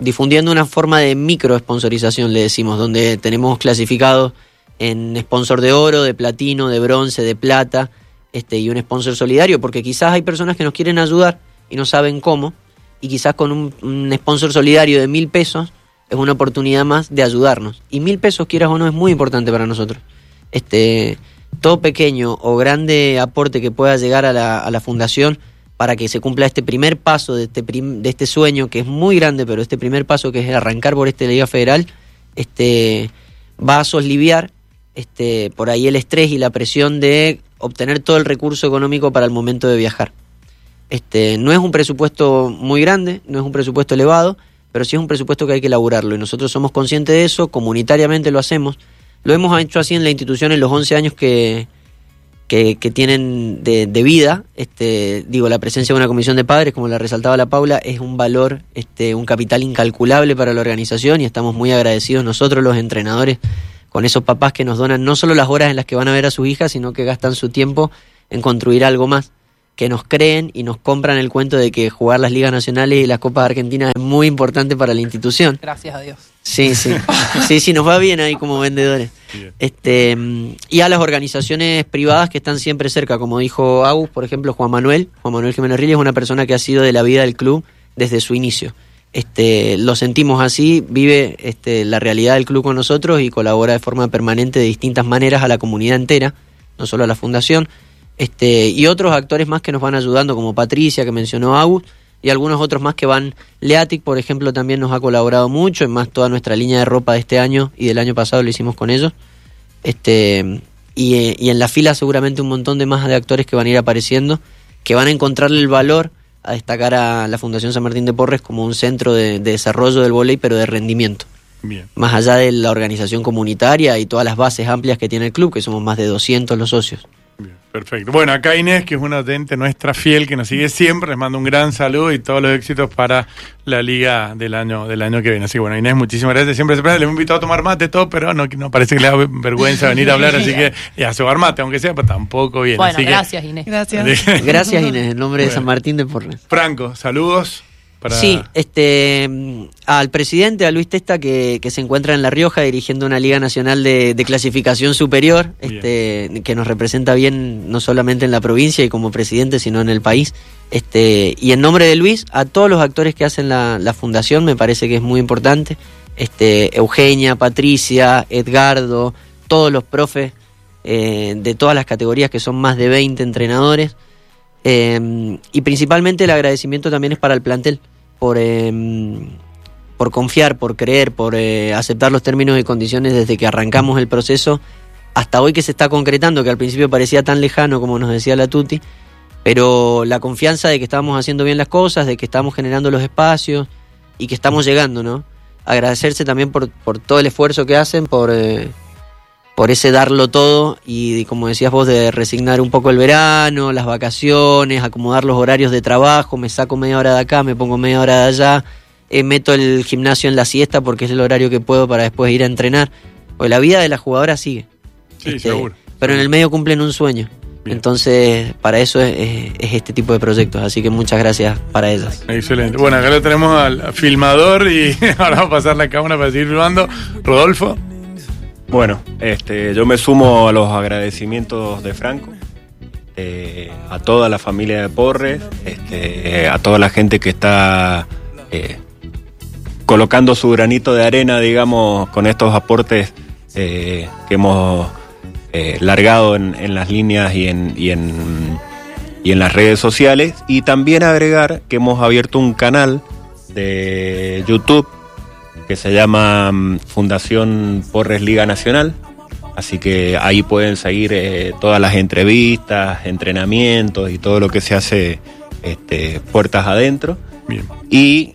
difundiendo una forma de micro sponsorización, le decimos, donde tenemos clasificados en sponsor de oro, de platino, de bronce, de plata, este, y un sponsor solidario, porque quizás hay personas que nos quieren ayudar y no saben cómo, y quizás con un, un sponsor solidario de mil pesos es una oportunidad más de ayudarnos. Y mil pesos, quieras o no, es muy importante para nosotros. Este, todo pequeño o grande aporte que pueda llegar a la, a la fundación para que se cumpla este primer paso de este, prim- de este sueño, que es muy grande, pero este primer paso que es arrancar por esta Liga Federal, este, va a soliviar este, por ahí el estrés y la presión de obtener todo el recurso económico para el momento de viajar. Este, no es un presupuesto muy grande, no es un presupuesto elevado, pero sí es un presupuesto que hay que elaborarlo y nosotros somos conscientes de eso, comunitariamente lo hacemos. Lo hemos hecho así en la institución en los 11 años que, que, tienen de, de vida. Este, digo, la presencia de una comisión de padres, como la resaltaba la Paula, es un valor, este, un capital incalculable para la organización y estamos muy agradecidos nosotros los entrenadores con esos papás que nos donan no solo las horas en las que van a ver a sus hijas, sino que gastan su tiempo en construir algo más que nos creen y nos compran el cuento de que jugar las ligas nacionales y las copas argentinas es muy importante para la institución. Gracias a Dios. Sí, sí. Sí, sí, nos va bien ahí como vendedores. Este, y a las organizaciones privadas que están siempre cerca, como dijo Agus, por ejemplo, Juan Manuel. Juan Manuel Jiménez Rilli es una persona que ha sido de la vida del club desde su inicio. Este, lo sentimos así, vive este, la realidad del club con nosotros y colabora de forma permanente de distintas maneras a la comunidad entera, no solo a la fundación. Este, y otros actores más que nos van ayudando, como Patricia, que mencionó Agus, y algunos otros más que van. Leatic, por ejemplo, también nos ha colaborado mucho, en más toda nuestra línea de ropa de este año y del año pasado lo hicimos con ellos. Este, y, y en la fila seguramente un montón de más de actores que van a ir apareciendo, que van a encontrarle el valor a destacar a la Fundación San Martín de Porres como un centro de, de desarrollo del voleibol, pero de rendimiento. Bien. Más allá de la organización comunitaria y todas las bases amplias que tiene el club, que somos más de 200 los socios. Perfecto. Bueno, acá Inés, que es una oyente nuestra fiel, que nos sigue siempre, les mando un gran saludo y todos los éxitos para la liga del año del año que viene. Así que bueno, Inés, muchísimas gracias. Siempre se le hemos invitado a tomar mate todo, pero no, no parece que le da vergüenza venir a hablar, así que y a cebar mate, aunque sea, pero tampoco bien. Bueno, así que- gracias Inés. Gracias. Gracias Inés, en nombre de. San Martín de Porres. Franco, saludos. Para... Sí, este, mm, al presidente, a Luis Testa, que, que se encuentra en La Rioja dirigiendo una Liga Nacional de, de Clasificación Superior, este, que nos representa bien no solamente en la provincia y como presidente, sino en el país. Este, y en nombre de Luis, a todos los actores que hacen la, la fundación, me parece que es muy importante. Este, Eugenia, Patricia, Edgardo, todos los profes eh, de todas las categorías, que son más de 20 entrenadores. Eh, y principalmente el agradecimiento también es para el plantel por, eh, por confiar, por creer, por eh, aceptar los términos y condiciones desde que arrancamos el proceso hasta hoy que se está concretando, que al principio parecía tan lejano como nos decía la Tuti, pero la confianza de que estamos haciendo bien las cosas, de que estamos generando los espacios y que estamos llegando, ¿no? Agradecerse también por, por todo el esfuerzo que hacen, por, eh, por ese darlo todo y como decías vos de resignar un poco el verano, las vacaciones, acomodar los horarios de trabajo, me saco media hora de acá, me pongo media hora de allá, eh, meto el gimnasio en la siesta porque es el horario que puedo para después ir a entrenar. Porque la vida de la jugadora sigue. Sí, Este, seguro. Pero en el medio cumplen un sueño. Bien. Entonces, para eso es, es- es este tipo de proyectos. Así que muchas gracias para ellas. Excelente. Bueno, acá lo tenemos al filmador y ahora vamos a pasar la cámara para seguir filmando. Rodolfo. Bueno, este, yo me sumo a los agradecimientos de Franco, eh, a toda la familia de Porres, este, a toda la gente que está eh, colocando su granito de arena, digamos, con estos aportes eh, que hemos eh, largado en, en las líneas y en, y, en, y en las redes sociales. Y también agregar que hemos abierto un canal de YouTube que se llama mm, Fundación Porres Liga Nacional. Así que ahí pueden seguir eh, todas las entrevistas, entrenamientos y todo lo que se hace este, puertas adentro. Bien. Y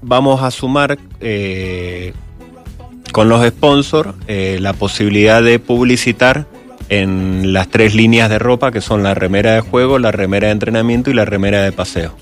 vamos a sumar eh, con los sponsors eh, la posibilidad de publicitar en las tres líneas de ropa que son la remera de juego, la remera de entrenamiento y la remera de paseo.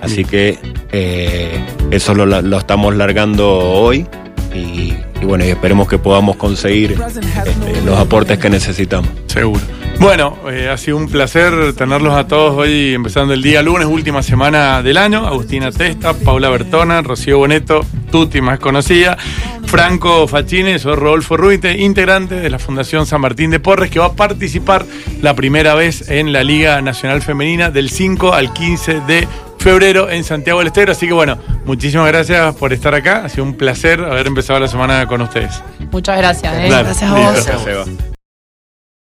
Así que eh, eso lo, estamos largando hoy y, bueno, esperemos que podamos conseguir este, los aportes que necesitamos. Seguro. Bueno, eh, ha sido un placer tenerlos a todos hoy, empezando el día lunes, última semana del año. Agustina Testa, Paula Bertona, Rocío Boneto, Tuti más conocida. Franco Fachines o Rodolfo Ruite, integrante de la Fundación San Martín de Porres, que va a participar la primera vez en la Liga Nacional Femenina del 5 al 15 de febrero en Santiago del Estero. Así que bueno, muchísimas gracias por estar acá. Ha sido un placer haber empezado la semana con ustedes. Muchas gracias. ¿eh? Gracias a listo. vos. Gracias, Seba.